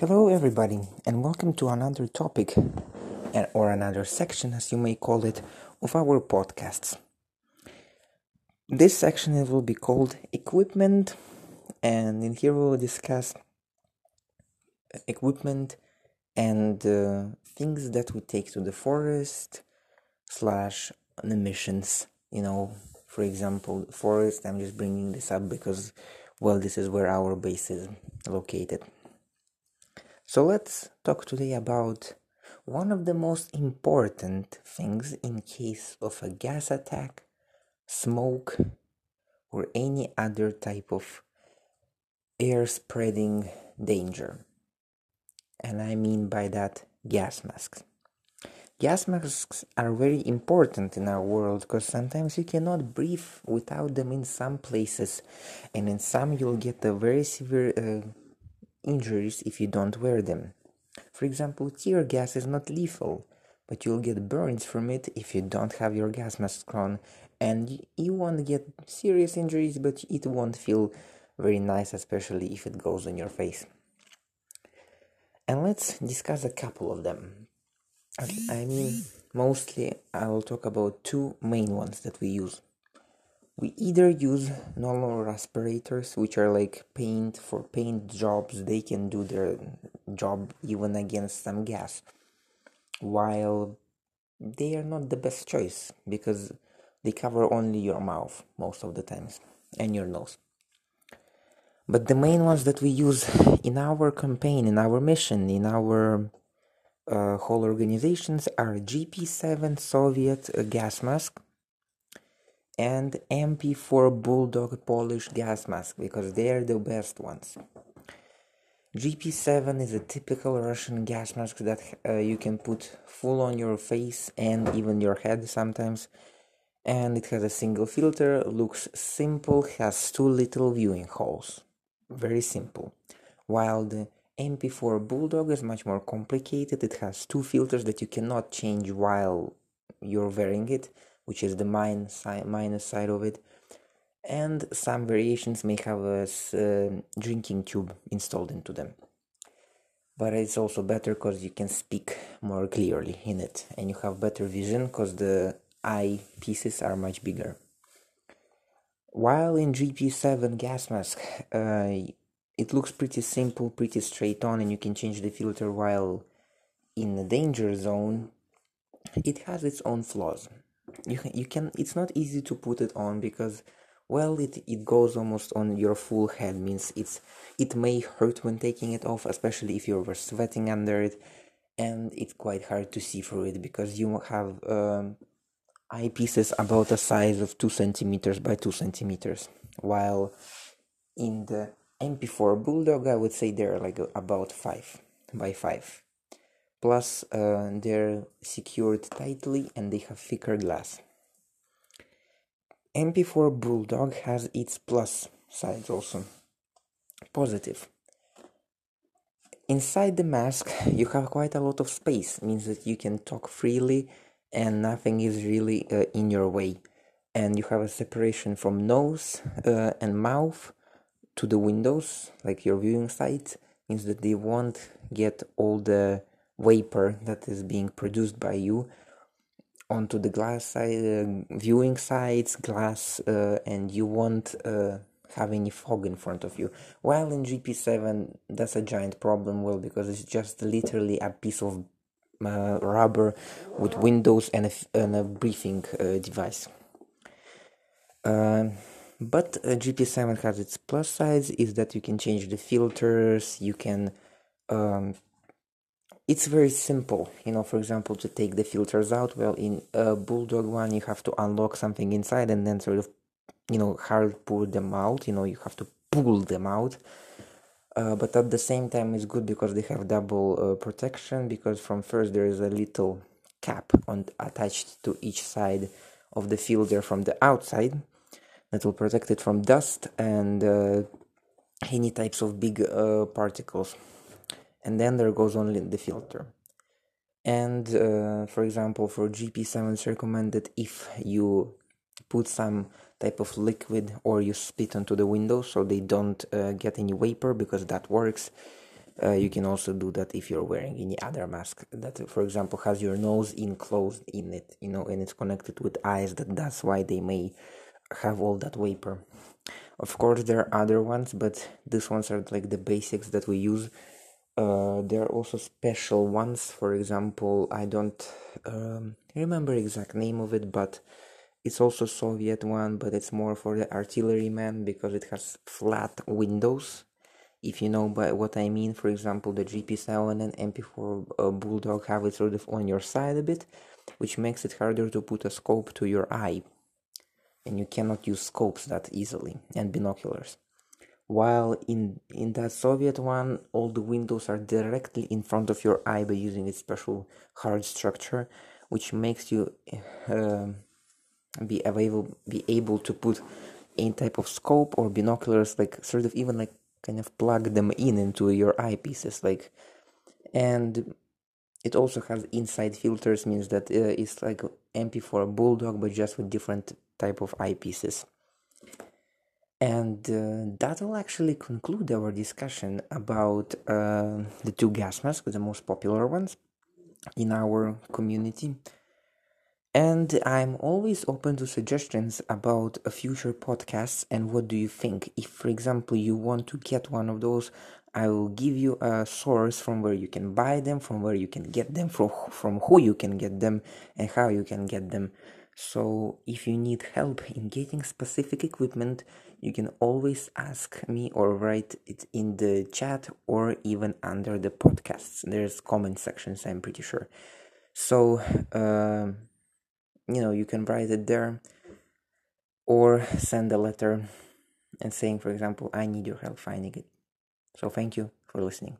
Hello, everybody, and welcome to another topic or another section, as you may call it, of our podcasts. This section will be called Equipment, and in here we will discuss equipment and uh, things that we take to the forest slash missions. You know, for example, forest. I'm just bringing this up because, well, this is where our base is located. So let's talk today about one of the most important things in case of a gas attack, smoke, or any other type of air spreading danger. And I mean by that gas masks. Gas masks are very important in our world because sometimes you cannot breathe without them in some places, and in some you'll get a very severe uh, injuries if you don't wear them. For example, tear gas is not lethal, but you'll get burns from it if you don't have your gas mask on, and you won't get serious injuries, but it won't feel very nice, especially if it goes on your face. And let's discuss a couple of them. I mean, mostly I will talk about two main ones that we use we either use normal respirators which are like paint for paint jobs they can do their job even against some gas while they are not the best choice because they cover only your mouth most of the times and your nose. But the main ones that we use in our campaign in our mission in our uh, whole organizations are gp7 soviet gas mask and MP4 Bulldog Polish gas mask because they are the best ones. GP7 is a typical Russian gas mask that uh, you can put full on your face and even your head sometimes. And it has a single filter, looks simple, has two little viewing holes. Very simple. While the MP4 Bulldog is much more complicated, it has two filters that you cannot change while you're wearing it which is the minus side, minus side of it. And some variations may have a uh, drinking tube installed into them. But it's also better because you can speak more clearly in it. And you have better vision because the eye pieces are much bigger. While in gp7 gas mask uh, it looks pretty simple pretty straight on and you can change the filter while in the danger zone it has its own flaws you can, you can it's not easy to put it on because well it, it goes almost on your full head means it's it may hurt when taking it off especially if you were sweating under it. And it's quite hard to see through it because you have um, eyepieces about the size of 2 centimeters by 2 centimeters while in the mp4 bulldog i would say they're like about 5 by 5 plus uh, they're secured tightly and they have thicker glass. MP4 Bulldog has its plus sides also. Positive. Inside the mask, you have quite a lot of space, means that you can talk freely and nothing is really uh, in your way. And you have a separation from nose uh, and mouth to the windows, like your viewing sight, means that they won't get all the vapor that is being produced by you onto the glass side, uh, viewing sides, glass, uh, and you won't uh, have any fog in front of you. While in GP7, that's a giant problem, well, because it's just literally a piece of uh, rubber with windows and a, and a breathing uh, device. Um, but uh, GP7 has its plus sides is that you can change the filters, you can um, it's very simple you know for example to take the filters out. Well in a bulldog one you have to unlock something inside and then sort of you know hard pull them out you know you have to pull them out. Uh, but at the same time it's good because they have double uh, protection because from first there is a little cap on attached to each side of the filter from the outside that will protect it from dust and uh, any types of big uh, particles and then there goes only the filter. And uh, for example for gp7 it's recommended if you put some type of liquid or you spit onto the window so they don't uh, get any vapor because that works. Uh, you can also do that if you're wearing any other mask that for example has your nose enclosed in it you know and it's connected with eyes that that's why they may have all that vapor. Of course there are other ones but these ones are like the basics that we use uh, there are also special ones for example i don't um, remember exact name of it but it's also soviet one but it's more for the artilleryman because it has flat windows if you know by what I mean, for example, the GP7 and MP4 uh, Bulldog have it sort of on your side a bit, which makes it harder to put a scope to your eye. And you cannot use scopes that easily and binoculars. While in, in that Soviet one, all the windows are directly in front of your eye by using a special hard structure, which makes you uh, be available, be able to put any type of scope or binoculars, like sort of even like kind of plug them in into your eyepieces like and it also has inside filters means that uh, it's like mp4 bulldog but just with different type of eyepieces and uh, that will actually conclude our discussion about uh, the two gas masks the most popular ones in our community and I'm always open to suggestions about a future podcast and what do you think. If, for example, you want to get one of those, I will give you a source from where you can buy them, from where you can get them, from, from who you can get them, and how you can get them. So, if you need help in getting specific equipment, you can always ask me or write it in the chat or even under the podcasts. There's comment sections, I'm pretty sure. So, uh, you know you can write it there or send a letter and saying for example i need your help finding it so thank you for listening